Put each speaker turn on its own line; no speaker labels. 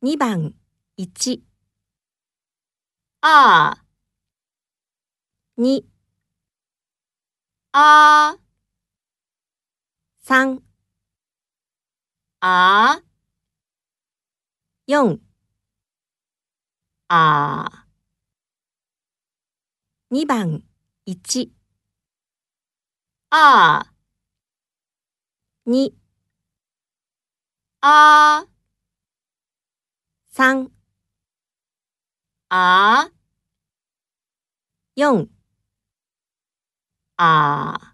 2番1、
二。
2、
啊
3、
啊
4、
啊
2番1、
二。
2、
啊
3、
啊
4、
啊